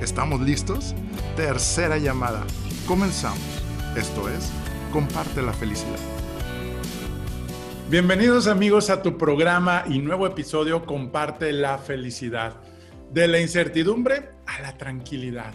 ¿Estamos listos? Tercera llamada. Comenzamos. Esto es, comparte la felicidad. Bienvenidos amigos a tu programa y nuevo episodio Comparte la felicidad. De la incertidumbre a la tranquilidad.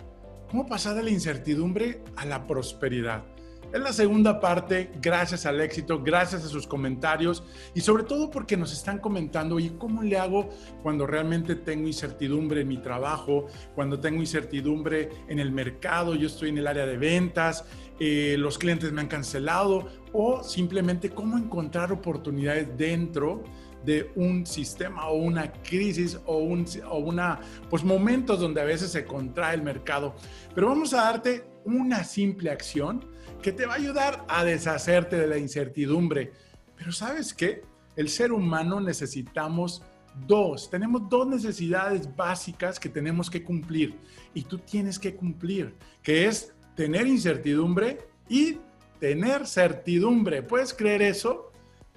¿Cómo pasar de la incertidumbre a la prosperidad? Es la segunda parte, gracias al éxito, gracias a sus comentarios y sobre todo porque nos están comentando, ¿y cómo le hago cuando realmente tengo incertidumbre en mi trabajo, cuando tengo incertidumbre en el mercado, yo estoy en el área de ventas, eh, los clientes me han cancelado o simplemente cómo encontrar oportunidades dentro de un sistema o una crisis o, un, o una, pues momentos donde a veces se contrae el mercado. Pero vamos a darte una simple acción que te va a ayudar a deshacerte de la incertidumbre. Pero ¿sabes qué? El ser humano necesitamos dos, tenemos dos necesidades básicas que tenemos que cumplir y tú tienes que cumplir, que es tener incertidumbre y tener certidumbre. ¿Puedes creer eso?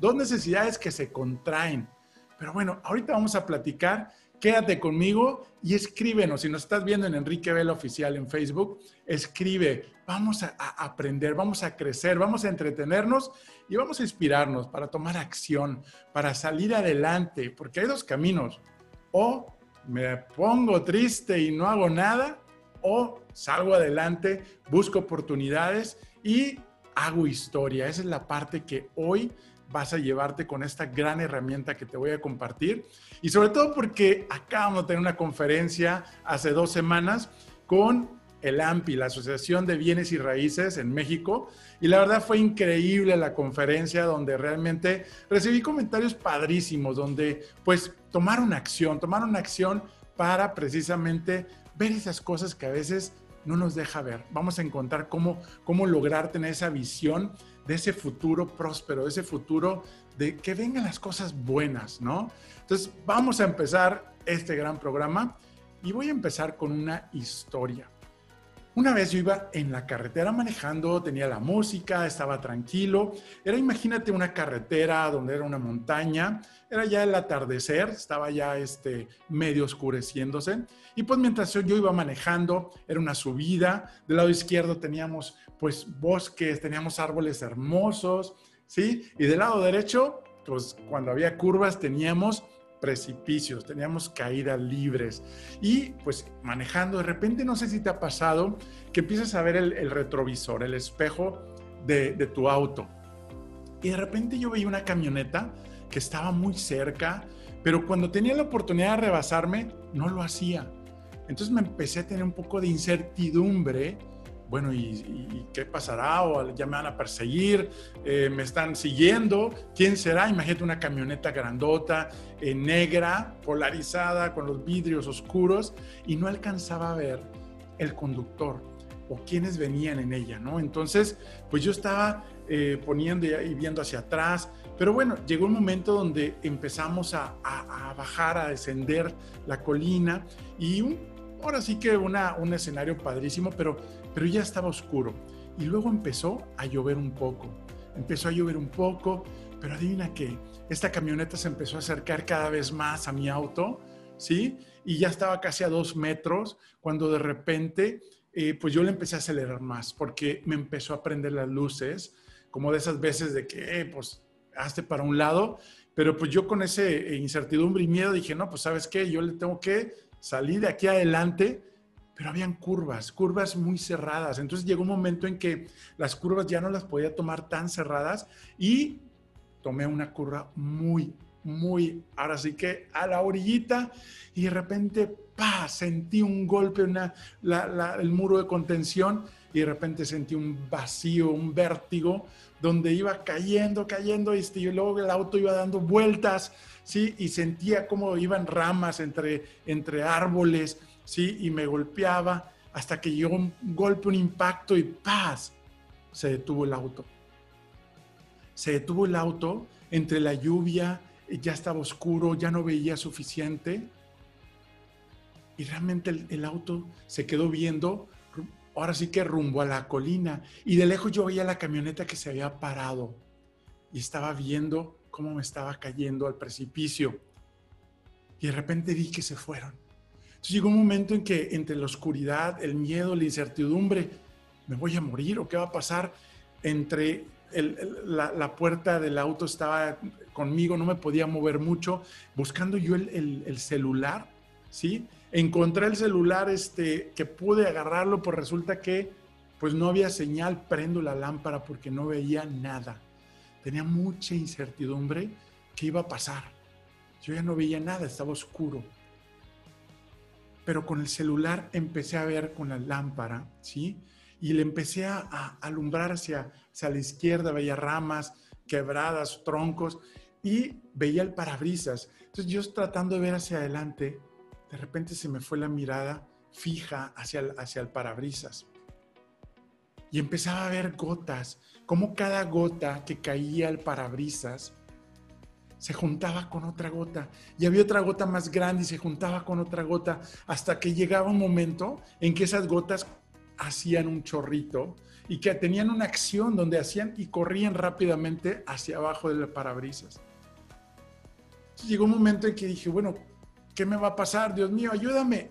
Dos necesidades que se contraen. Pero bueno, ahorita vamos a platicar quédate conmigo y escríbenos. Si nos estás viendo en Enrique Vela Oficial en Facebook, escribe. Vamos a, aprender, vamos a crecer, vamos a entretenernos y vamos a inspirarnos para tomar acción, para salir adelante, porque hay dos caminos. O me pongo triste y no hago nada, o salgo adelante, busco oportunidades y hago historia. Esa es la parte que hoy vas a llevarte con esta gran herramienta que te voy a compartir. Y sobre todo porque acabamos de tener una conferencia hace dos semanas con el AMPI, la Asociación de Bienes y Raíces en México. Y la verdad fue increíble la conferencia donde realmente recibí comentarios padrísimos, donde pues tomaron acción, tomaron acción para precisamente ver esas cosas que a veces no nos deja ver. Vamos a encontrar cómo, cómo lograr tener esa visión de ese futuro próspero, de ese futuro de que vengan las cosas buenas, ¿no? Entonces, vamos a empezar este gran programa y voy a empezar con una historia. Una vez yo iba en la carretera manejando, tenía la música, estaba tranquilo. Era, imagínate, una carretera donde era una montaña, era ya el atardecer, estaba ya este, medio oscureciéndose. Y pues mientras yo iba manejando, era una subida. Del lado izquierdo teníamos pues bosques, teníamos árboles hermosos, ¿sí? Y del lado derecho, pues cuando había curvas teníamos precipicios, teníamos caídas libres. Y pues manejando, de repente no sé si te ha pasado que empiezas a ver el, retrovisor, el espejo de, de tu auto. Y de repente yo veía una camioneta que estaba muy cerca, pero cuando tenía la oportunidad de rebasarme, no lo hacía. Entonces me empecé a tener un poco de incertidumbre bueno, ¿y, qué pasará? ¿O ya me van a perseguir? Eh, ¿Me están siguiendo? ¿Quién será? Imagínate una camioneta grandota, eh, negra, polarizada, con los vidrios oscuros, y no alcanzaba a ver el conductor o quiénes venían en ella, ¿no? Entonces, pues yo estaba eh, poniendo y viendo hacia atrás, pero bueno, llegó un momento donde empezamos a, a bajar, a descender la colina y un, ahora sí que una, un escenario padrísimo, pero pero ya estaba oscuro. Y luego empezó a llover un poco. Empezó a llover un poco, pero adivina qué, esta camioneta se empezó a acercar cada vez más a mi auto, ¿sí? Y ya estaba casi a dos metros cuando de repente, eh, pues yo le empecé a acelerar más porque me empezó a prender las luces, como de esas veces de que, eh, pues, hazte para un lado, pero pues yo con ese incertidumbre y miedo dije, no, pues sabes qué, yo le tengo que salir de aquí adelante pero habían curvas, curvas muy cerradas. Entonces llegó un momento en que las curvas ya no las podía tomar tan cerradas y tomé una curva muy, muy, ahora sí que a la orillita y de repente, pa, sentí un golpe, una, el muro de contención y de repente sentí un vacío, un vértigo donde iba cayendo, cayendo este, y luego el auto iba dando vueltas, ¿sí? Y sentía como iban ramas entre, entre árboles ¿sí? Y me golpeaba. hasta que llegó un golpe, un impacto y ¡paz! Se detuvo el auto. Se detuvo el auto entre la lluvia, ya estaba oscuro, ya no veía suficiente. Y realmente el, el auto se quedó viendo, ahora sí que rumbo a la colina. Y de lejos yo veía la camioneta que se había parado y estaba viendo cómo me estaba cayendo al precipicio. Y de repente vi que se fueron. Entonces llegó un momento en que entre la oscuridad, el miedo, la incertidumbre, ¿me voy a morir o qué va a pasar? Entre la, puerta del auto estaba conmigo, no me podía mover mucho, buscando yo el, celular, ¿sí? Encontré el celular este, que pude agarrarlo, pues resulta que pues no había señal, prendo la lámpara porque no veía nada. Tenía mucha incertidumbre qué iba a pasar. Yo ya no veía nada, estaba oscuro pero con el celular empecé a ver con la lámpara, ¿sí? Y le empecé a, alumbrar hacia, hacia la izquierda, veía ramas quebradas, troncos, y veía el parabrisas. Entonces yo tratando de ver hacia adelante, de repente se me fue la mirada fija hacia hacia el parabrisas. Y empezaba a ver gotas, como cada gota que caía al parabrisas se juntaba con otra gota y había otra gota más grande y se juntaba con otra gota hasta que llegaba un momento en que esas gotas hacían un chorrito y que tenían una acción donde hacían y corrían rápidamente hacia abajo del parabrisas. llegó un momento en que dije, bueno, ¿qué me va a pasar? Dios mío, ayúdame.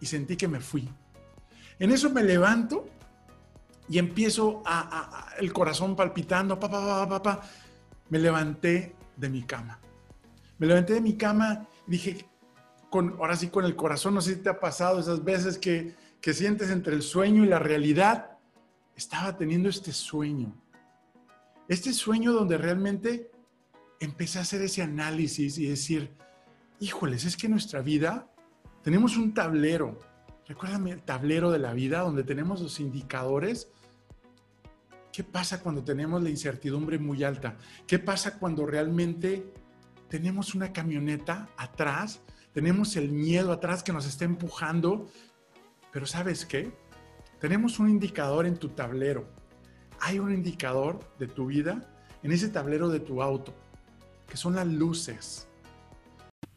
Y sentí que me fui. En eso me levanto y empiezo a, el corazón palpitando, papá, papá, papá. Me levanté de mi cama. Me levanté de mi cama y dije, con, ahora sí con el corazón, no sé si te ha pasado esas veces que, que sientes entre el sueño y la realidad. Estaba teniendo este sueño. Este sueño donde realmente empecé a hacer ese análisis y decir, híjoles, es que nuestra vida tenemos un tablero. Recuérdame el tablero de la vida donde tenemos los indicadores ¿Qué pasa cuando tenemos la incertidumbre muy alta? ¿Qué pasa cuando realmente tenemos una camioneta atrás? Tenemos el miedo atrás que nos está empujando. Pero ¿sabes qué? Tenemos un indicador en tu tablero. Hay un indicador de tu vida en ese tablero de tu auto, que son las luces.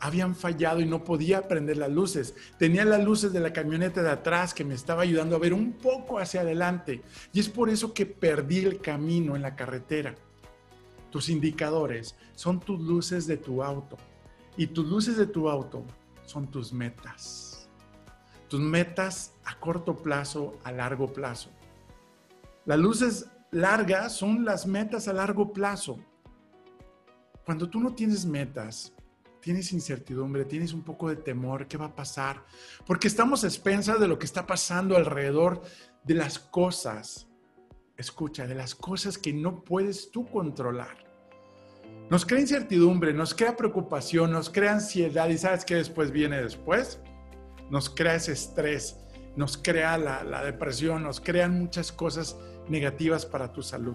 habían fallado y no podía prender las luces. Tenía las luces de la camioneta de atrás que me estaba ayudando a ver un poco hacia adelante. Y es por eso que perdí el camino en la carretera. Tus indicadores son tus luces de tu auto. Y tus luces de tu auto son tus metas. Tus metas a corto plazo, a largo plazo. Las luces largas son las metas a largo plazo. Cuando tú no tienes metas, tienes incertidumbre, tienes un poco de temor, ¿qué va a pasar? Porque estamos expensas de lo que está pasando alrededor de las cosas. Escucha, de las cosas que no puedes tú controlar. Nos crea incertidumbre, nos crea preocupación, nos crea ansiedad y ¿sabes qué después viene después? Nos crea ese estrés, nos crea la, la depresión, nos crean muchas cosas negativas para tu salud.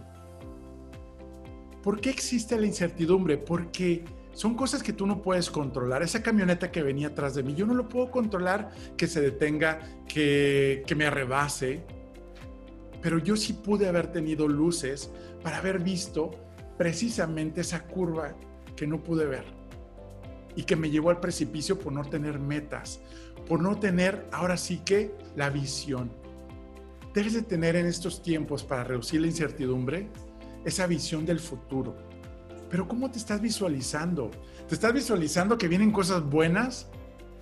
¿Por qué existe la incertidumbre? Porque son cosas que tú no puedes controlar. Esa camioneta que venía atrás de mí, yo no lo puedo controlar que se detenga, que, que me arrebase. Pero yo sí pude haber tenido luces para haber visto precisamente esa curva que no pude ver y que me llevó al precipicio por no tener metas, por no tener ahora sí que la visión. debes de tener en estos tiempos para reducir la incertidumbre esa visión del futuro. Pero ¿cómo te estás visualizando? ¿Te estás visualizando que vienen cosas buenas?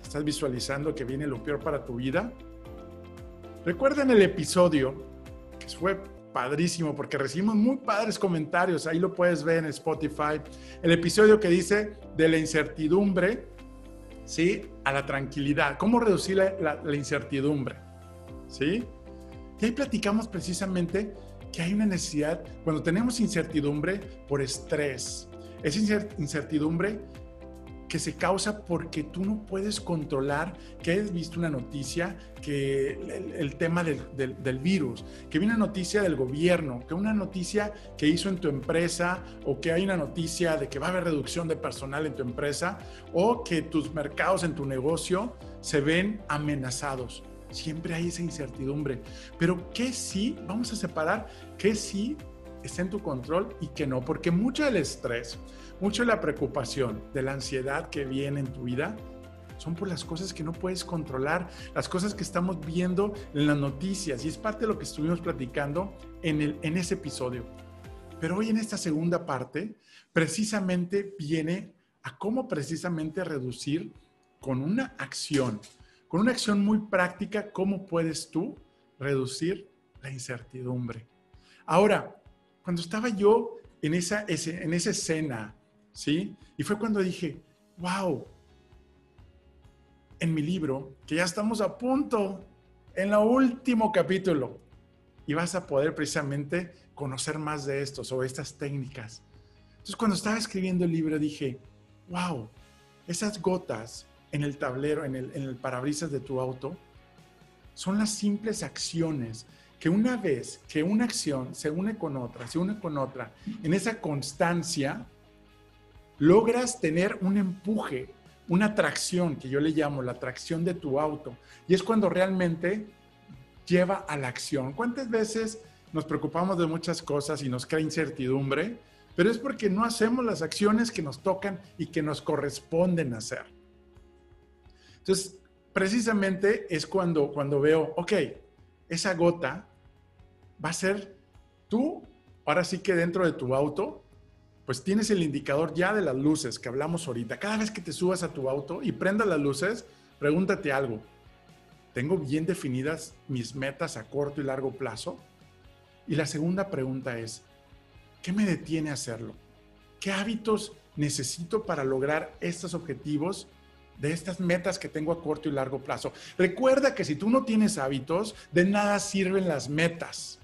¿Te estás visualizando que viene lo peor para tu vida? Recuerda en el episodio, que fue padrísimo porque recibimos muy padres comentarios, ahí lo puedes ver en Spotify, el episodio que dice de la incertidumbre, ¿sí? A la tranquilidad, cómo reducir la, la incertidumbre, ¿sí? Y ahí platicamos precisamente que hay una necesidad, cuando tenemos incertidumbre por estrés, esa incertidumbre que se causa porque tú no puedes controlar que has visto una noticia, que el, tema del, del, virus, que viene una noticia del gobierno, que una noticia que hizo en tu empresa o que hay una noticia de que va a haber reducción de personal en tu empresa o que tus mercados en tu negocio se ven amenazados. Siempre hay esa incertidumbre. Pero ¿qué sí? Vamos a separar qué sí está en tu control y qué no. Porque mucho del estrés, mucho de la preocupación, de la ansiedad que viene en tu vida, son por las cosas que no puedes controlar, las cosas que estamos viendo en las noticias. Y es parte de lo que estuvimos platicando en, el, en ese episodio. Pero hoy en esta segunda parte, precisamente viene a cómo precisamente reducir con una acción con una acción muy práctica, ¿cómo puedes tú reducir la incertidumbre? Ahora, cuando estaba yo en esa, en esa escena, ¿sí? Y fue cuando dije, wow, en mi libro, que ya estamos a punto, en el último capítulo, y vas a poder precisamente conocer más de esto, sobre estas técnicas. Entonces, cuando estaba escribiendo el libro, dije, wow, esas gotas en el tablero, en el, parabrisas de tu auto, son las simples acciones que una vez que una acción se une con otra, se une con otra, en esa constancia, logras tener un empuje, una tracción, que yo le llamo la tracción de tu auto. Y es cuando realmente lleva a la acción. ¿Cuántas veces nos preocupamos de muchas cosas y nos crea incertidumbre? Pero es porque no hacemos las acciones que nos tocan y que nos corresponden hacer. Entonces, precisamente es cuando, cuando veo, ok, esa gota va a ser tú, ahora sí que dentro de tu auto, pues tienes el indicador ya de las luces que hablamos ahorita. Cada vez que te subas a tu auto y prendas las luces, pregúntate algo. ¿Tengo bien definidas mis metas a corto y largo plazo? Y la segunda pregunta es, ¿qué me detiene a hacerlo? ¿Qué hábitos necesito para lograr estos objetivos de estas metas que tengo a corto y largo plazo. Recuerda que si tú no tienes hábitos, de nada sirven las metas.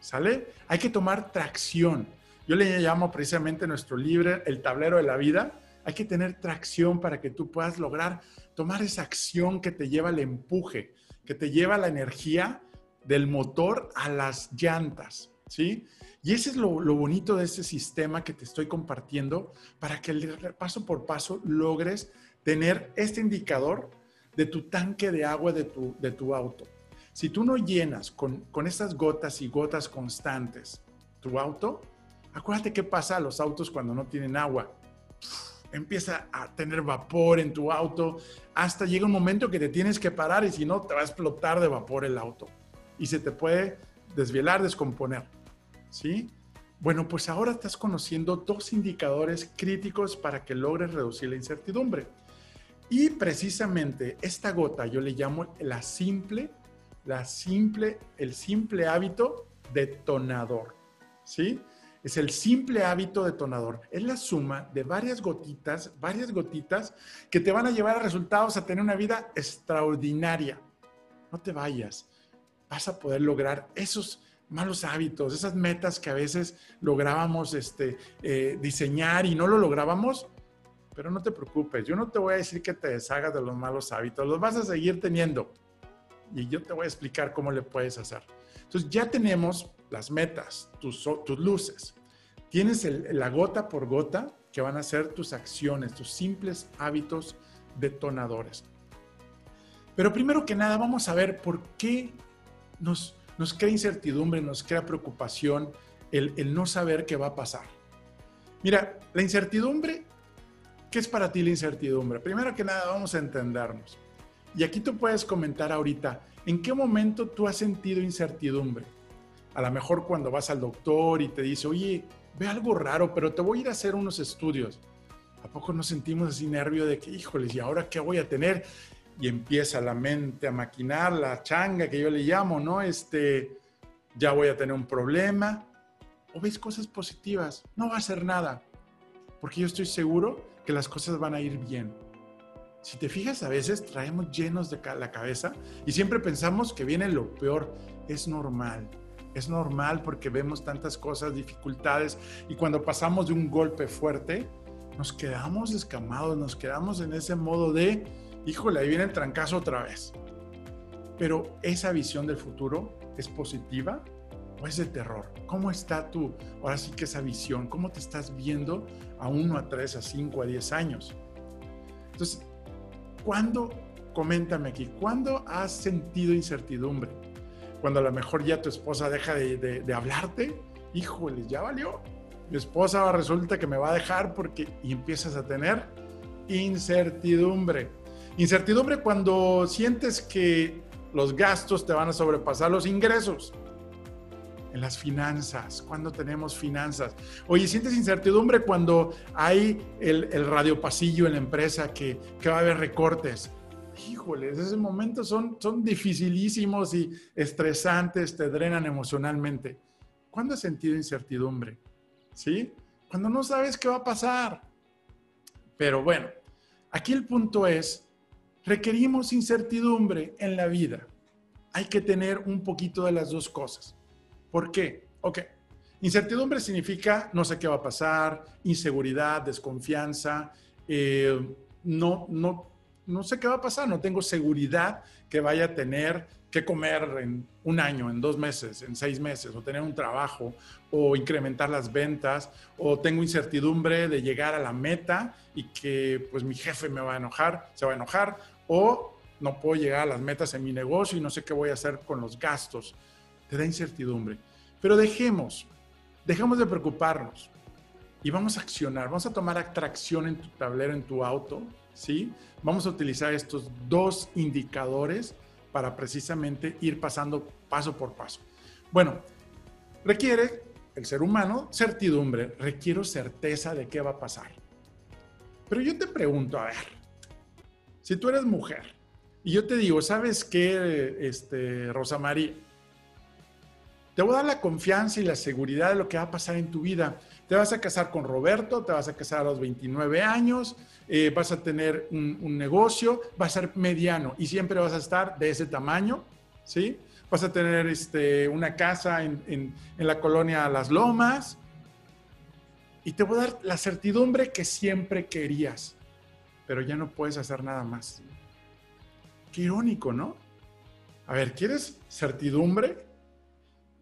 ¿Sale? Hay que tomar tracción. Yo le llamo precisamente nuestro libro el tablero de la vida. Hay que tener tracción para que tú puedas lograr tomar esa acción que te lleva al empuje, que te lleva la energía del motor a las llantas, ¿sí? Y ese es lo, lo bonito de este sistema que te estoy compartiendo para que paso por paso logres tener este indicador de tu tanque de agua de tu, de tu auto. Si tú no llenas con, con estas gotas y gotas constantes tu auto, acuérdate qué pasa a los autos cuando no tienen agua. Empieza a tener vapor en tu auto, hasta llega un momento que te tienes que parar y si no, te va a explotar de vapor el auto y se te puede desvielar, descomponer. ¿Sí? Bueno, pues ahora estás conociendo dos indicadores críticos para que logres reducir la incertidumbre. Y precisamente esta gota yo le llamo la simple, la simple, el simple hábito detonador. ¿Sí? Es el simple hábito detonador. Es la suma de varias gotitas, varias gotitas que te van a llevar a resultados, a tener una vida extraordinaria. No te vayas. Vas a poder lograr esos malos hábitos, esas metas que a veces lográbamos este, eh, diseñar y no lo lográbamos pero no te preocupes, yo no te voy a decir que te deshagas de los malos hábitos, los vas a seguir teniendo. Y yo te voy a explicar cómo le puedes hacer. Entonces ya tenemos las metas, tus, tus luces. Tienes la gota por gota que van a ser tus acciones, tus simples hábitos detonadores. Pero primero que nada vamos a ver por qué nos, nos crea incertidumbre, nos crea preocupación el, el no saber qué va a pasar. Mira, la incertidumbre ¿Qué es para ti la incertidumbre? Primero que nada, vamos a entendernos. Y aquí tú puedes comentar ahorita, ¿en qué momento tú has sentido incertidumbre? A lo mejor cuando vas al doctor y te dice, oye, ve algo raro, pero te voy a ir a hacer unos estudios. ¿A poco nos sentimos así nervio de que, híjoles, ¿y ahora qué voy a tener? Y empieza la mente a maquinar, la changa que yo le llamo, ¿no? Este, ya voy a tener un problema. O ves cosas positivas, no va a ser nada, porque yo estoy seguro que las cosas van a ir bien. Si te fijas, a veces traemos llenos de la cabeza y siempre pensamos que viene lo peor. Es normal, es normal porque vemos tantas cosas, dificultades y cuando pasamos de un golpe fuerte, nos quedamos escamados, nos quedamos en ese modo de, híjole, ahí viene el trancazo otra vez. Pero esa visión del futuro es positiva es de terror. ¿Cómo está tú, ahora sí que esa visión? ¿Cómo te estás viendo a uno, a tres, a cinco, a diez años? Entonces, ¿Cuándo, coméntame aquí, cuándo has sentido incertidumbre? Cuando a lo mejor ya tu esposa deja de, hablarte, híjole, ya valió. Mi esposa resulta que me va a dejar porque empiezas a tener incertidumbre. Incertidumbre cuando sientes que los gastos te van a sobrepasar los ingresos. En las finanzas, cuando tenemos finanzas. Oye, sientes incertidumbre cuando hay el, el radiopasillo en la empresa que, que va a haber recortes. Híjoles, esos momentos son, son dificilísimos y estresantes, te drenan emocionalmente. ¿Cuándo has sentido incertidumbre? ¿Sí? Cuando no sabes qué va a pasar. Pero bueno, aquí el punto es, requerimos incertidumbre en la vida. Hay que tener un poquito de las dos cosas. ¿Por qué? Ok. Incertidumbre significa no sé qué va a pasar, inseguridad, desconfianza, eh, no, no, no sé qué va a pasar, no tengo seguridad que vaya a tener que comer en un año, en dos meses, en seis meses, o tener un trabajo, o incrementar las ventas, o tengo incertidumbre de llegar a la meta y que pues mi jefe me va a enojar, se va a enojar, o no puedo llegar a las metas en mi negocio y no sé qué voy a hacer con los gastos te da incertidumbre. Pero dejemos, dejemos de preocuparnos y vamos a accionar, vamos a tomar atracción en tu tablero, en tu auto, ¿sí? Vamos a utilizar estos dos indicadores para precisamente ir pasando paso por paso. Bueno, requiere el ser humano certidumbre, requiero certeza de qué va a pasar. Pero yo te pregunto, a ver, si tú eres mujer y yo te digo, ¿sabes qué, este, Rosa María? Te voy a dar la confianza y la seguridad de lo que va a pasar en tu vida. Te vas a casar con Roberto, te vas a casar a los 29 años, eh, vas a tener un, negocio, va a ser mediano y siempre vas a estar de ese tamaño, ¿sí? Vas a tener este, una casa en, en la colonia Las Lomas y te voy a dar la certidumbre que siempre querías, pero ya no puedes hacer nada más. Qué irónico, ¿no? A ver, ¿quieres certidumbre?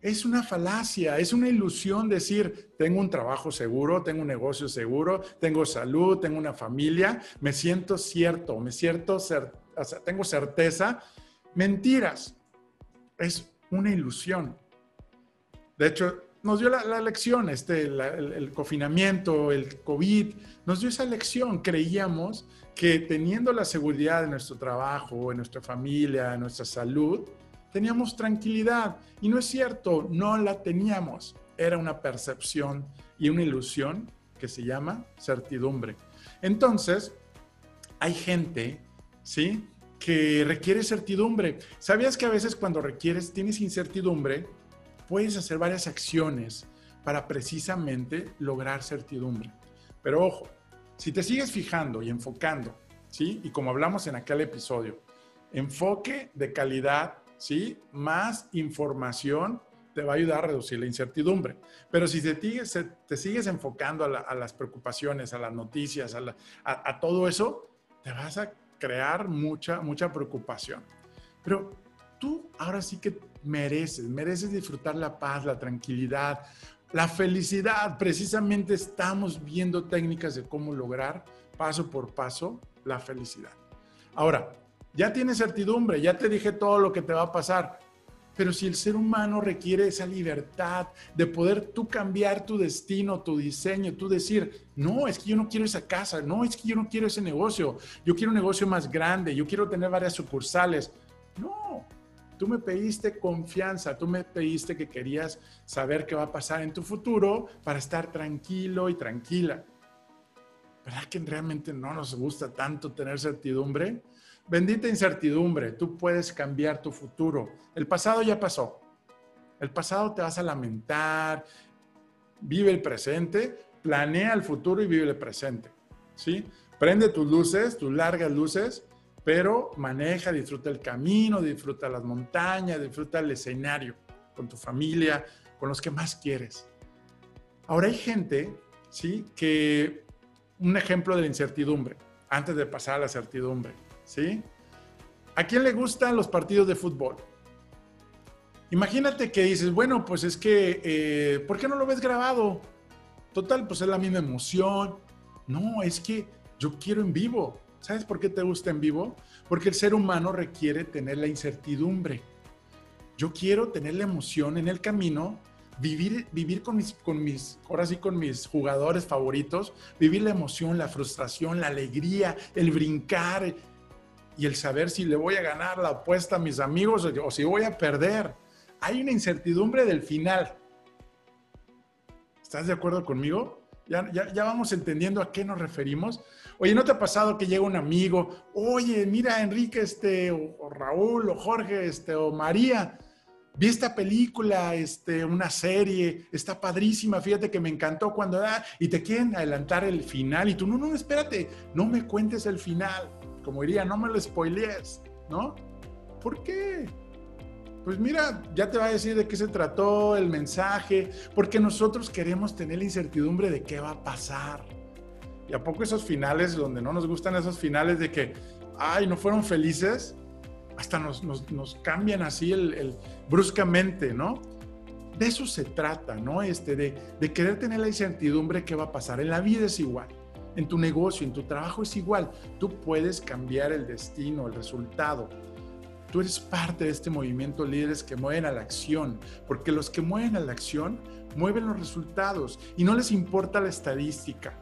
Es una falacia, es una ilusión decir, tengo un trabajo seguro, tengo un negocio seguro, tengo salud, tengo una familia, me siento cierto, me siento, tengo certeza. Mentiras. Es una ilusión. De hecho, nos dio la, lección, este, el, el, confinamiento, el COVID, nos dio esa lección. Creíamos que teniendo la seguridad de nuestro trabajo, en nuestra familia, en nuestra salud, teníamos tranquilidad. Y no es cierto, no la teníamos. Era una percepción y una ilusión que se llama certidumbre. Entonces, hay gente, ¿sí? Que requiere certidumbre. ¿Sabías que a veces cuando requieres, tienes incertidumbre, puedes hacer varias acciones para precisamente lograr certidumbre? Pero ojo, si te sigues fijando y enfocando, ¿sí? Y como hablamos en aquel episodio, enfoque de calidad ¿sí? Más información te va a ayudar a reducir la incertidumbre. Pero si te, sigues enfocando a, las preocupaciones, a las noticias, a, todo eso, te vas a crear mucha, mucha preocupación. Pero tú ahora sí que mereces, mereces disfrutar la paz, la tranquilidad, la felicidad. Precisamente estamos viendo técnicas de cómo lograr paso por paso la felicidad. Ahora, ya tienes certidumbre, ya te dije todo lo que te va a pasar. Pero si el ser humano requiere esa libertad de poder tú cambiar tu destino, tu diseño, tú decir, no, es que yo no quiero esa casa, no, es que yo no quiero ese negocio, yo quiero un negocio más grande, yo quiero tener varias sucursales. No, tú me pediste confianza, tú me pediste que querías saber qué va a pasar en tu futuro para estar tranquilo y tranquila. ¿Verdad que realmente no nos gusta tanto tener certidumbre? Bendita incertidumbre, tú puedes cambiar tu futuro. El pasado ya pasó. El pasado te vas a lamentar. Vive el presente, planea el futuro y vive el presente. ¿Sí? Prende tus luces, tus largas luces, pero maneja, disfruta el camino, disfruta las montañas, disfruta el escenario con tu familia, con los que más quieres. Ahora hay gente, ¿sí? Que un ejemplo de la incertidumbre, antes de pasar a la certidumbre ¿sí? ¿A quién le gustan los partidos de fútbol? Imagínate que dices, bueno, pues es que, eh, ¿por qué no lo ves grabado? Total, pues es la misma emoción. No, es que yo quiero en vivo. ¿Sabes por qué te gusta en vivo? Porque el ser humano requiere tener la incertidumbre. Yo quiero tener la emoción en el camino, vivir, vivir con mis, con mis, ahora sí con mis jugadores favoritos, vivir la emoción, la frustración, la alegría, el brincar, y el saber si le voy a ganar la apuesta a mis amigos o si voy a perder. Hay una incertidumbre del final. ¿Estás de acuerdo conmigo? Ya, ya, vamos entendiendo a qué nos referimos. Oye, ¿no te ha pasado que llega un amigo? Oye, mira, Enrique, este, o, Raúl, o Jorge, este, o María, vi esta película, este, una serie, está padrísima, fíjate que me encantó cuando da, y te quieren adelantar el final, y tú, no, no, espérate, no me cuentes el final como diría, no me lo spoilees, ¿no? ¿Por qué? Pues mira, ya te va a decir de qué se trató, el mensaje, porque nosotros queremos tener la incertidumbre de qué va a pasar. Y a poco esos finales, donde no nos gustan esos finales de que, ay, no fueron felices, hasta nos, cambian así el, bruscamente, ¿no? De eso se trata, ¿no? Este, de, de querer tener la incertidumbre de qué va a pasar. En la vida es igual. En tu negocio, en tu trabajo es igual. Tú puedes cambiar el destino, el resultado. Tú eres parte de este movimiento líderes que mueven a la acción, porque los que mueven a la acción mueven los resultados y no les importa la estadística.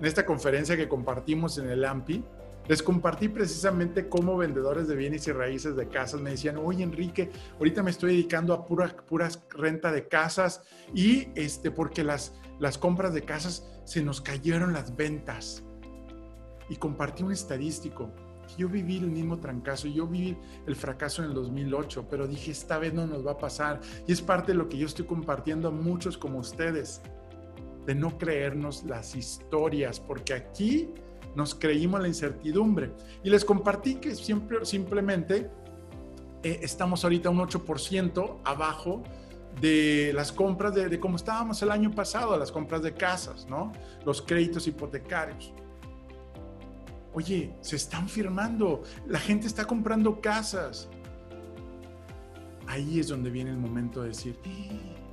En esta conferencia que compartimos en el AMPI, les compartí precisamente cómo vendedores de bienes y raíces de casas me decían, oye Enrique, ahorita me estoy dedicando a pura, puras renta de casas y este, porque las, las compras de casas se nos cayeron las ventas. Y compartí un estadístico. Yo viví el mismo trancazo, yo viví el fracaso en el 2008, pero dije, esta vez no nos va a pasar. Y es parte de lo que yo estoy compartiendo a muchos como ustedes, de no creernos las historias, porque aquí nos creímos la incertidumbre. Y les compartí que siempre, simplemente eh, estamos ahorita un 8% abajo de las compras de, de como estábamos el año pasado, las compras de casas, ¿no? Los créditos hipotecarios. Oye, se están firmando, la gente está comprando casas. Ahí es donde viene el momento de decir,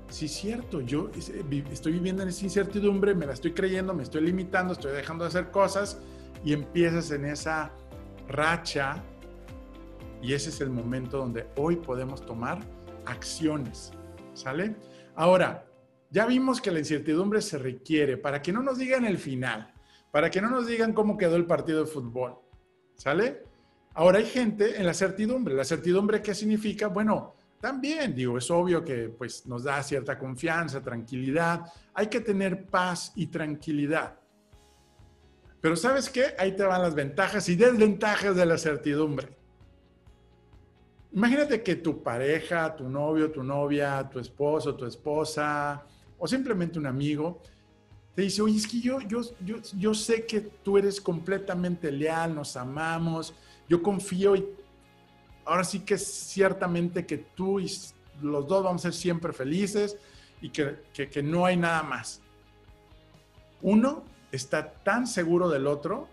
sí es cierto, yo eh, estoy viviendo en esa incertidumbre, me la estoy creyendo, me estoy limitando, estoy dejando de hacer cosas y empiezas en esa racha y ese es el momento donde hoy podemos tomar acciones, ¿sale? Ahora, ya vimos que la incertidumbre se requiere para que no nos digan el final, para que no nos digan cómo quedó el partido de fútbol, ¿sale? Ahora hay gente en la certidumbre. ¿La certidumbre qué significa? Bueno, también, digo, es obvio que pues nos da cierta confianza, tranquilidad. Hay que tener paz y tranquilidad. Pero ¿sabes qué? Ahí te van las ventajas y desventajas de la certidumbre. Imagínate que tu pareja, tu novio, tu novia, tu esposo, tu esposa o simplemente un amigo te dice, oye, es que yo, yo, yo, yo sé que tú eres completamente leal, nos amamos, yo confío y ahora sí que es ciertamente que tú y los dos vamos a ser siempre felices y que, que, no hay nada más. Uno está tan seguro del otro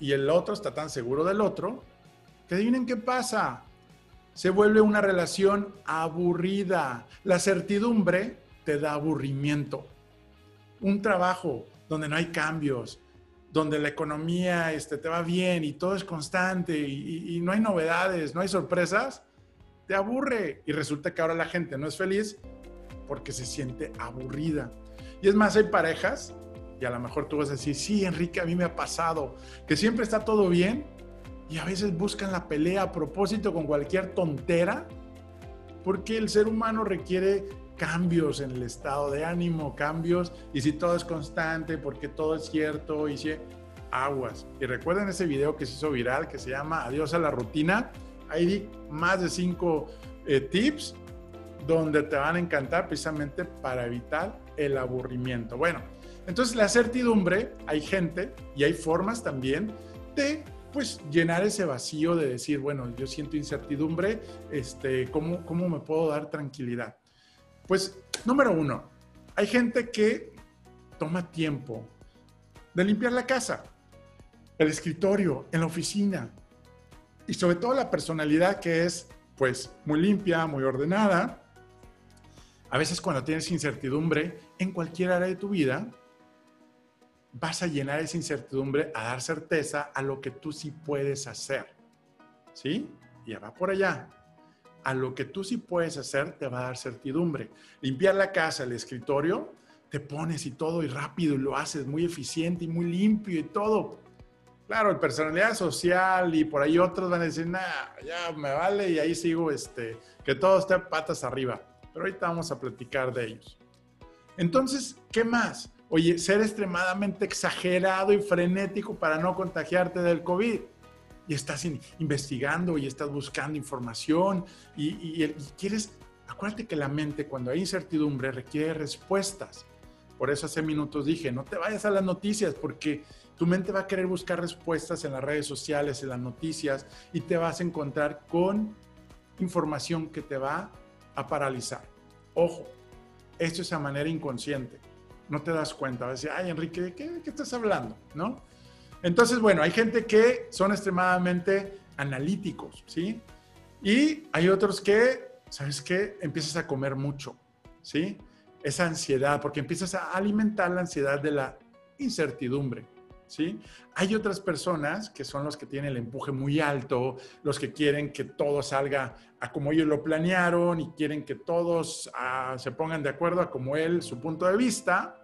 y el otro está tan seguro del otro que adivinen qué pasa. Se vuelve una relación aburrida. La certidumbre te da aburrimiento. Un trabajo donde no hay cambios, donde la economía este, te va bien y todo es constante y, no hay novedades, no hay sorpresas, te aburre. Y resulta que ahora la gente no es feliz porque se siente aburrida. Y es más, hay parejas, y a lo mejor tú vas a decir, sí, Enrique, a mí me ha pasado, que siempre está todo bien, y a veces buscan la pelea a propósito con cualquier tontera, porque el ser humano requiere cambios en el estado de ánimo, cambios, y si todo es constante, porque todo es cierto, y si aguas. Y recuerden ese video que se hizo viral, que se llama Adiós a la rutina, ahí di más de cinco eh, tips donde te van a encantar precisamente para evitar el aburrimiento. Bueno, entonces la certidumbre, hay gente y hay formas también de pues llenar ese vacío de decir, bueno, yo siento incertidumbre, este, ¿cómo, ¿cómo me puedo dar tranquilidad? Pues, número uno, hay gente que toma tiempo de limpiar la casa, el escritorio, en la oficina, y sobre todo la personalidad que es, pues, muy limpia, muy ordenada. A veces cuando tienes incertidumbre en cualquier área de tu vida, vas a llenar esa incertidumbre a dar certeza a lo que tú sí puedes hacer. ¿Sí? Ya va por allá. A lo que tú sí puedes hacer te va a dar certidumbre. Limpiar la casa, el escritorio, te pones y todo y rápido y lo haces muy eficiente y muy limpio y todo. Claro, el personalidad social y por ahí otros van a decir, nada, ya me vale y ahí sigo, este, que todo esté patas arriba. Pero ahorita vamos a platicar de ellos. Entonces, ¿qué más? Oye, ser extremadamente exagerado y frenético para no contagiarte del COVID. Y estás investigando y estás buscando información y, y quieres, acuérdate que la mente cuando hay incertidumbre requiere respuestas. Por eso hace minutos dije, no te vayas a las noticias porque tu mente va a querer buscar respuestas en las redes sociales, en las noticias y te vas a encontrar con información que te va a paralizar. Ojo, esto es a manera inconsciente no te das cuenta. Vas a decir, ay, Enrique, ¿de qué, qué, estás hablando? ¿No? Entonces, bueno, hay gente que son extremadamente analíticos, ¿sí? Y hay otros que, ¿sabes qué? Empiezas a comer mucho, ¿sí? Esa ansiedad, porque empiezas a alimentar la ansiedad de la incertidumbre, ¿sí? Hay otras personas que son los que tienen el empuje muy alto, los que quieren que todo salga a como ellos lo planearon y quieren que todos ah, se pongan de acuerdo a como él, su punto de vista.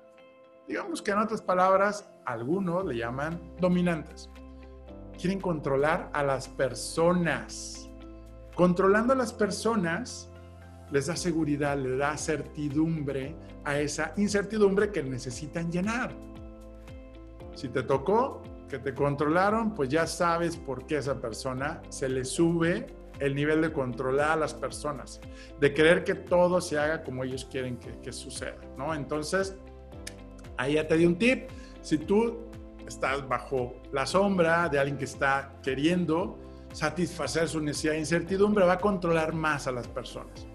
Digamos que en otras palabras, algunos le llaman dominantes. Quieren controlar a las personas. Controlando a las personas les da seguridad, les da certidumbre a esa incertidumbre que necesitan llenar. Si te tocó que te controlaron, pues ya sabes por qué esa persona se le sube el nivel de controlar a las personas, de querer que todo se haga como ellos quieren que, que suceda, ¿no? Entonces, ahí ya te di un tip. Si tú estás bajo la sombra de alguien que está queriendo satisfacer su necesidad de incertidumbre, va a controlar más a las personas.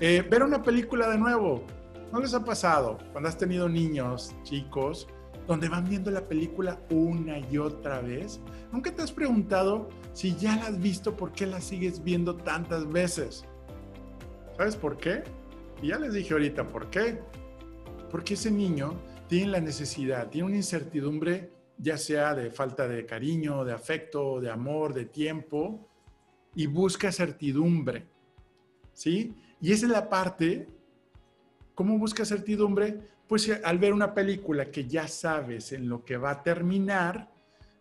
Eh, ver una película de nuevo, ¿no les ha pasado cuando has tenido niños, chicos, donde van viendo la película una y otra vez? ¿Nunca te has preguntado si ya la has visto, por qué la sigues viendo tantas veces? ¿Sabes por qué? Y ya les dije ahorita por qué. Porque ese niño tiene la necesidad, tiene una incertidumbre, ya sea de falta de cariño, de afecto, de amor, de tiempo, y busca certidumbre. ¿Sí? Y esa es la parte, ¿cómo busca certidumbre? Pues al ver una película que ya sabes en lo que va a terminar,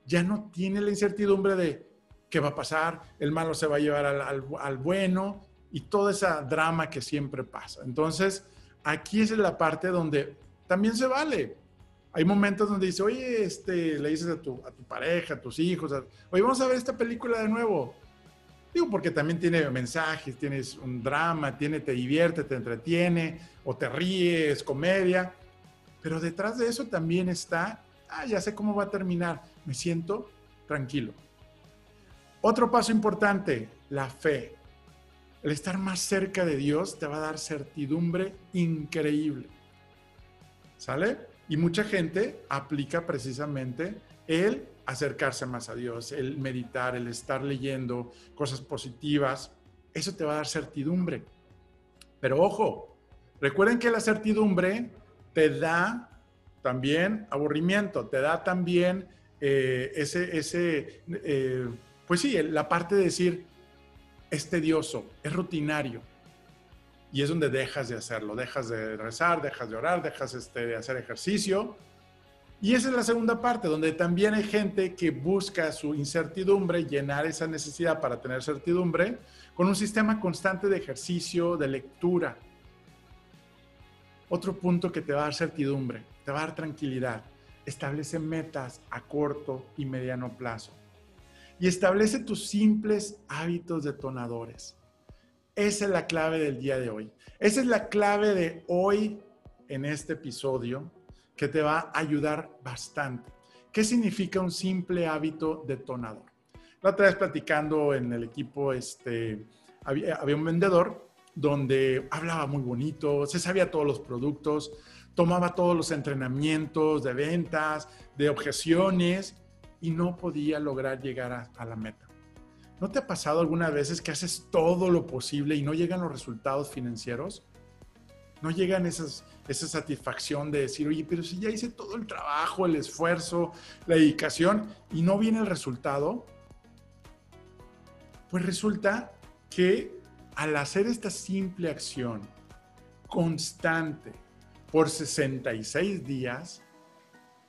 ya no tiene la incertidumbre de qué va a pasar, el malo se va a llevar al, bueno y toda esa drama que siempre pasa. Entonces, aquí es la parte donde también se vale. Hay momentos donde dice, oye, este, le dices a tu, a tu pareja, a tus hijos, oye, vamos a ver esta película de nuevo. Digo, porque también tiene mensajes, tienes un drama, tiene, te divierte, te entretiene, o te ríes, comedia. Pero detrás de eso también está, ah, ya sé cómo va a terminar, me siento tranquilo. Otro paso importante, la fe. El estar más cerca de Dios te va a dar certidumbre increíble. ¿Sale? Y mucha gente aplica precisamente el acercarse más a Dios, el meditar, el estar leyendo cosas positivas. Eso te va a dar certidumbre. Pero ojo, recuerden que la certidumbre te da también aburrimiento, te da también eh, ese, ese eh, pues sí, la parte de decir, es tedioso, es rutinario. Y es donde dejas de hacerlo, dejas de rezar, dejas de orar, dejas este, de hacer ejercicio. Y esa es la segunda parte, donde también hay gente que busca su incertidumbre, llenar esa necesidad para tener certidumbre con un sistema constante de ejercicio, de lectura. Otro punto que te va a dar certidumbre, te va a dar tranquilidad. Establece metas a corto y mediano plazo. Y establece tus simples hábitos detonadores. Esa es la clave del día de hoy. Esa es la clave de hoy en este episodio que te va a ayudar bastante. ¿Qué significa un simple hábito detonador? La otra vez platicando en el equipo, este, había, había un vendedor donde hablaba muy bonito, se sabía todos los productos, tomaba todos los entrenamientos de ventas, de objeciones y no podía lograr llegar a, la meta. ¿No te ha pasado algunas veces que haces todo lo posible y no llegan los resultados financieros? No llegan esas, esa satisfacción de decir, oye, pero si ya hice todo el trabajo, el esfuerzo, la dedicación y no viene el resultado, pues resulta que al hacer esta simple acción constante por 66 días,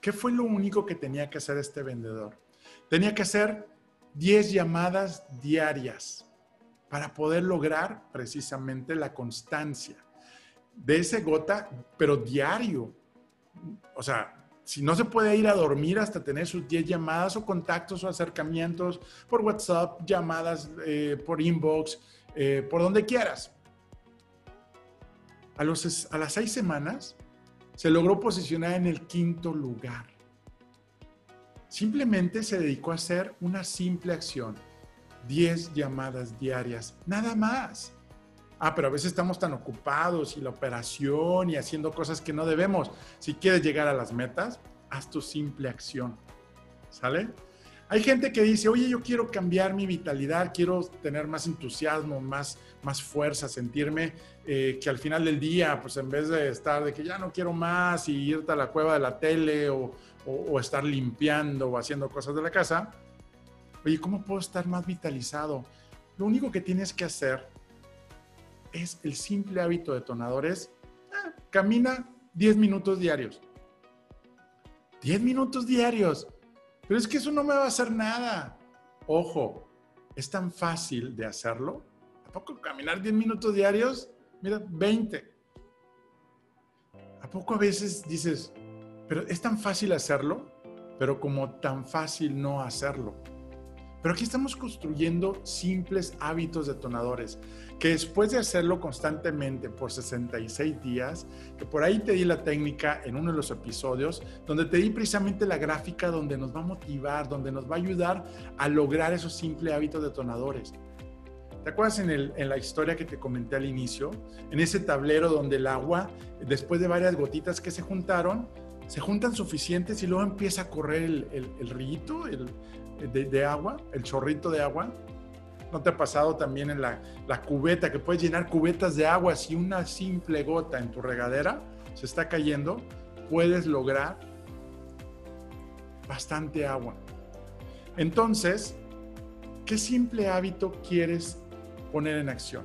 ¿qué fue lo único que tenía que hacer este vendedor? Tenía que hacer 10 llamadas diarias para poder lograr precisamente la constancia de ese gota, pero diario. O sea, si no se puede ir a dormir hasta tener sus 10 llamadas o contactos o acercamientos por WhatsApp, llamadas eh, por inbox, eh, por donde quieras. A, los, a las seis semanas se logró posicionar en el quinto lugar. Simplemente se dedicó a hacer una simple acción, 10 llamadas diarias, nada más. Ah, pero a veces estamos tan ocupados y la operación y haciendo cosas que no debemos. Si quieres llegar a las metas, haz tu simple acción. ¿Sale? Hay gente que dice, oye, yo quiero cambiar mi vitalidad, quiero tener más entusiasmo, más, más fuerza, sentirme eh, que al final del día, pues en vez de estar de que ya no quiero más y irte a la cueva de la tele o, o estar limpiando o haciendo cosas de la casa, oye, ¿cómo puedo estar más vitalizado? Lo único que tienes que hacer es el simple hábito detonador, es ah, camina 10 minutos diarios. 10 minutos diarios pero es que eso no me va a hacer nada. Ojo, es tan fácil de hacerlo. ¿A poco caminar 10 minutos diarios? Mira, 20. ¿A poco a veces dices, pero es tan fácil hacerlo, pero como tan fácil no hacerlo? Pero aquí estamos construyendo simples hábitos detonadores que después de hacerlo constantemente por 66 días, que por ahí te di la técnica en uno de los episodios, donde te di precisamente la gráfica donde nos va a motivar, donde nos va a ayudar a lograr esos simples hábitos detonadores. ¿Te acuerdas en, la historia que te comenté al inicio? En ese tablero donde el agua, después de varias gotitas que se juntaron, se juntan suficientes y luego empieza a correr el, el, el rito el, de, agua, el chorrito de agua. ¿No te ha pasado también en la, la cubeta que puedes llenar cubetas de agua si una simple gota en tu regadera se está cayendo? Puedes lograr bastante agua. Entonces, ¿qué simple hábito quieres poner en acción?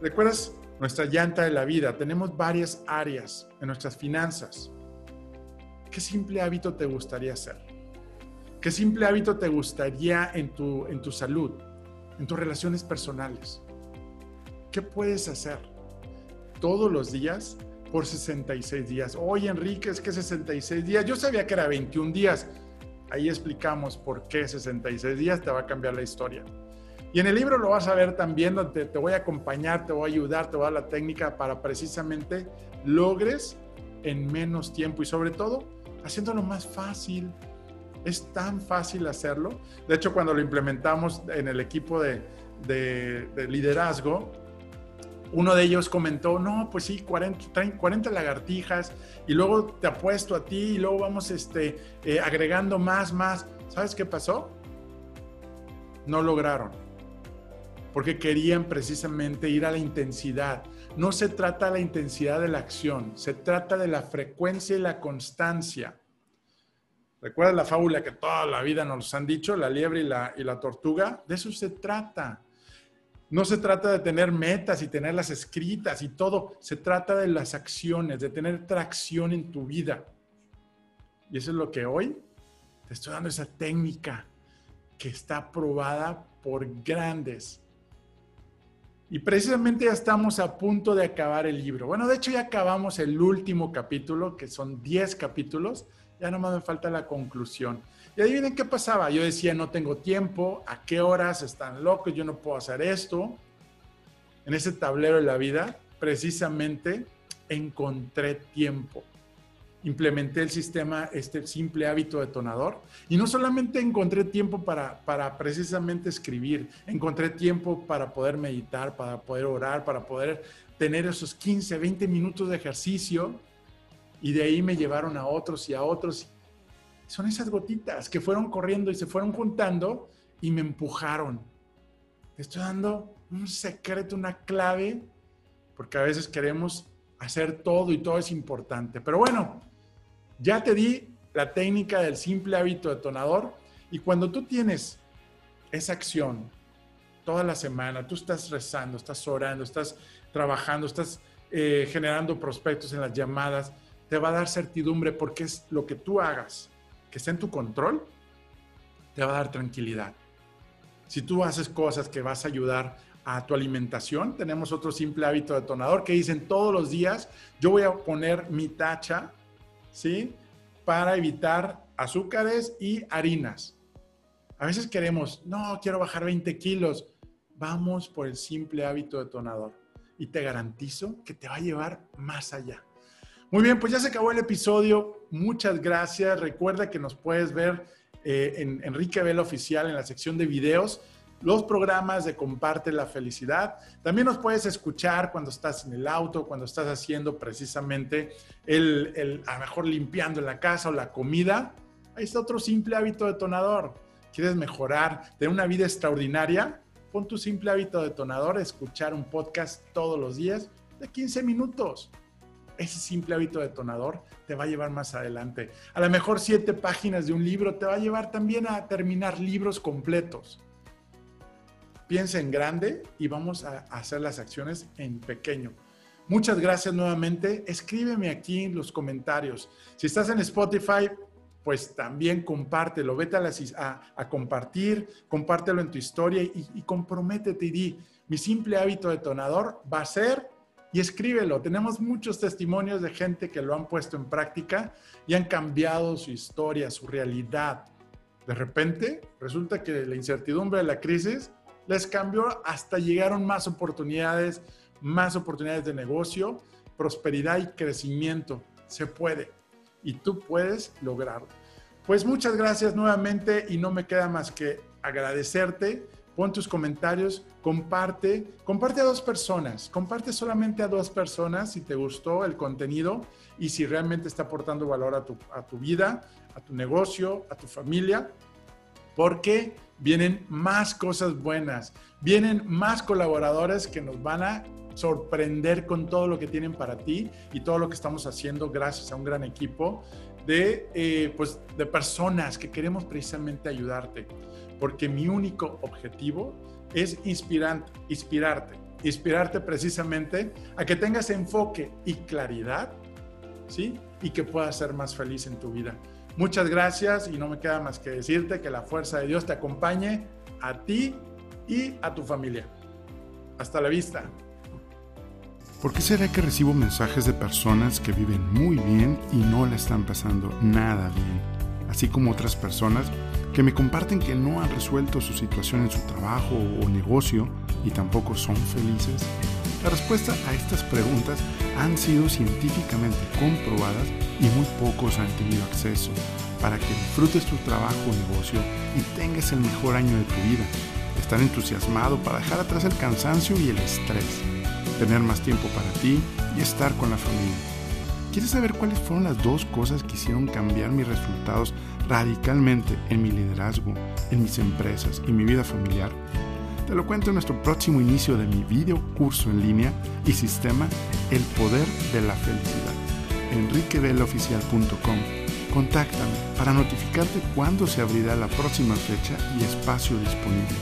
¿Recuerdas nuestra llanta de la vida? Tenemos varias áreas en nuestras finanzas. ¿Qué simple hábito te gustaría hacer? ¿Qué simple hábito te gustaría en tu, en tu salud? en tus relaciones personales. ¿Qué puedes hacer todos los días por 66 días? Oye, Enrique, es que 66 días. Yo sabía que era 21 días. Ahí explicamos por qué 66 días te va a cambiar la historia. Y en el libro lo vas a ver también, donde te voy a acompañar, te voy a ayudar, te voy a dar la técnica para precisamente logres en menos tiempo y sobre todo haciéndolo más fácil, es tan fácil hacerlo. De hecho, cuando lo implementamos en el equipo de, liderazgo, uno de ellos comentó, no, pues sí, 40, 40, lagartijas y luego te apuesto a ti y luego vamos este, eh, agregando más, más. ¿Sabes qué pasó? No lograron, porque querían precisamente ir a la intensidad. No se trata de la intensidad de la acción, se trata de la frecuencia y la constancia. ¿Recuerda la fábula que toda la vida nos han dicho, la liebre y la, y la tortuga? De eso se trata. No se trata de tener metas y tenerlas escritas y todo. Se trata de las acciones, de tener tracción en tu vida. Y eso es lo que hoy te estoy dando esa técnica que está probada por grandes. Y precisamente ya estamos a punto de acabar el libro. Bueno, de hecho ya acabamos el último capítulo, que son 10 capítulos. Ya nomás me falta la conclusión. Y adivinen qué pasaba. Yo decía, no tengo tiempo, a qué horas están locos, yo no puedo hacer esto. En ese tablero de la vida, precisamente encontré tiempo. Implementé el sistema, este simple hábito detonador. Y no solamente encontré tiempo para, para precisamente escribir, encontré tiempo para poder meditar, para poder orar, para poder tener esos 15, 20 minutos de ejercicio. Y de ahí me llevaron a otros y a otros son esas gotitas que fueron corriendo y se fueron juntando y me empujaron. Te estoy dando un secreto, una clave, porque a veces queremos hacer todo y todo es importante. Pero bueno, ya te di la técnica del simple hábito detonador y cuando tú tienes esa acción toda la semana, tú estás rezando, estás orando, estás trabajando, estás eh, generando prospectos en las llamadas, te va a dar certidumbre porque es lo que tú hagas que esté en tu control, te va a dar tranquilidad. Si tú haces cosas que vas a ayudar a tu alimentación, tenemos otro simple hábito detonador que dicen todos los días, yo voy a poner mi tacha, ¿sí? Para evitar azúcares y harinas. A veces queremos, no, quiero bajar 20 kilos. Vamos por el simple hábito detonador y te garantizo que te va a llevar más allá. Muy bien, pues ya se acabó el episodio. Muchas gracias. Recuerda que nos puedes ver eh, en Enrique Vela Oficial en la sección de videos los programas de Comparte la Felicidad. También nos puedes escuchar cuando estás en el auto, cuando estás haciendo precisamente el, el, a lo mejor limpiando la casa o la comida. Ahí está otro simple hábito detonador. ¿Quieres mejorar, tener una vida extraordinaria? Pon tu simple hábito detonador, escuchar un podcast todos los días de 15 minutos ese simple hábito detonador te va a llevar más adelante. A lo mejor siete páginas de un libro te va a llevar también a terminar libros completos. Piensa en grande y vamos a hacer las acciones en pequeño. Muchas gracias nuevamente. Escríbeme aquí en los comentarios. Si estás en Spotify, pues también compártelo. Vete a, a, compartir, compártelo en tu historia y, y comprométete y di, mi simple hábito detonador va a ser y escríbelo. Tenemos muchos testimonios de gente que lo han puesto en práctica y han cambiado su historia, su realidad. De repente, resulta que la incertidumbre de la crisis les cambió hasta llegaron más oportunidades, más oportunidades de negocio, prosperidad y crecimiento. Se puede y tú puedes lograrlo. Pues muchas gracias nuevamente y no me queda más que agradecerte pon tus comentarios, comparte, comparte a dos personas, comparte solamente a dos personas si te gustó el contenido y si realmente está aportando valor a tu, vida, a tu negocio, a tu familia, porque vienen más cosas buenas, vienen más colaboradores que nos van a sorprender con todo lo que tienen para ti y todo lo que estamos haciendo gracias a un gran equipo de, eh, pues, de personas que queremos precisamente ayudarte porque mi único objetivo es inspirante, inspirarte, inspirarte precisamente a que tengas enfoque y claridad, ¿sí? Y que puedas ser más feliz en tu vida. Muchas gracias y no me queda más que decirte que la fuerza de Dios te acompañe a ti y a tu familia. Hasta la vista. ¿Por qué será que recibo mensajes de personas que viven muy bien y no le están pasando nada bien? Así como otras personas que me comparten que no han resuelto su situación en su trabajo o negocio y tampoco son felices? La respuesta a estas preguntas han sido científicamente comprobadas y muy pocos han tenido acceso para que disfrutes tu trabajo o negocio y tengas el mejor año de tu vida. Estar entusiasmado para dejar atrás el cansancio y el estrés. Tener más tiempo para ti y estar con la familia. ¿Quieres saber cuáles fueron las dos cosas que hicieron cambiar mis resultados radicalmente en mi liderazgo, en mis empresas y mi vida familiar? Te lo cuento en nuestro próximo inicio de mi video curso en línea y sistema El Poder de la Felicidad. enriqueveloficial.com Contáctame para notificarte cuándo se abrirá la próxima fecha y espacio disponible.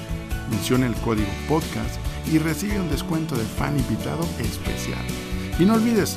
Menciona el código podcast y recibe un descuento de fan invitado especial. Y no olvides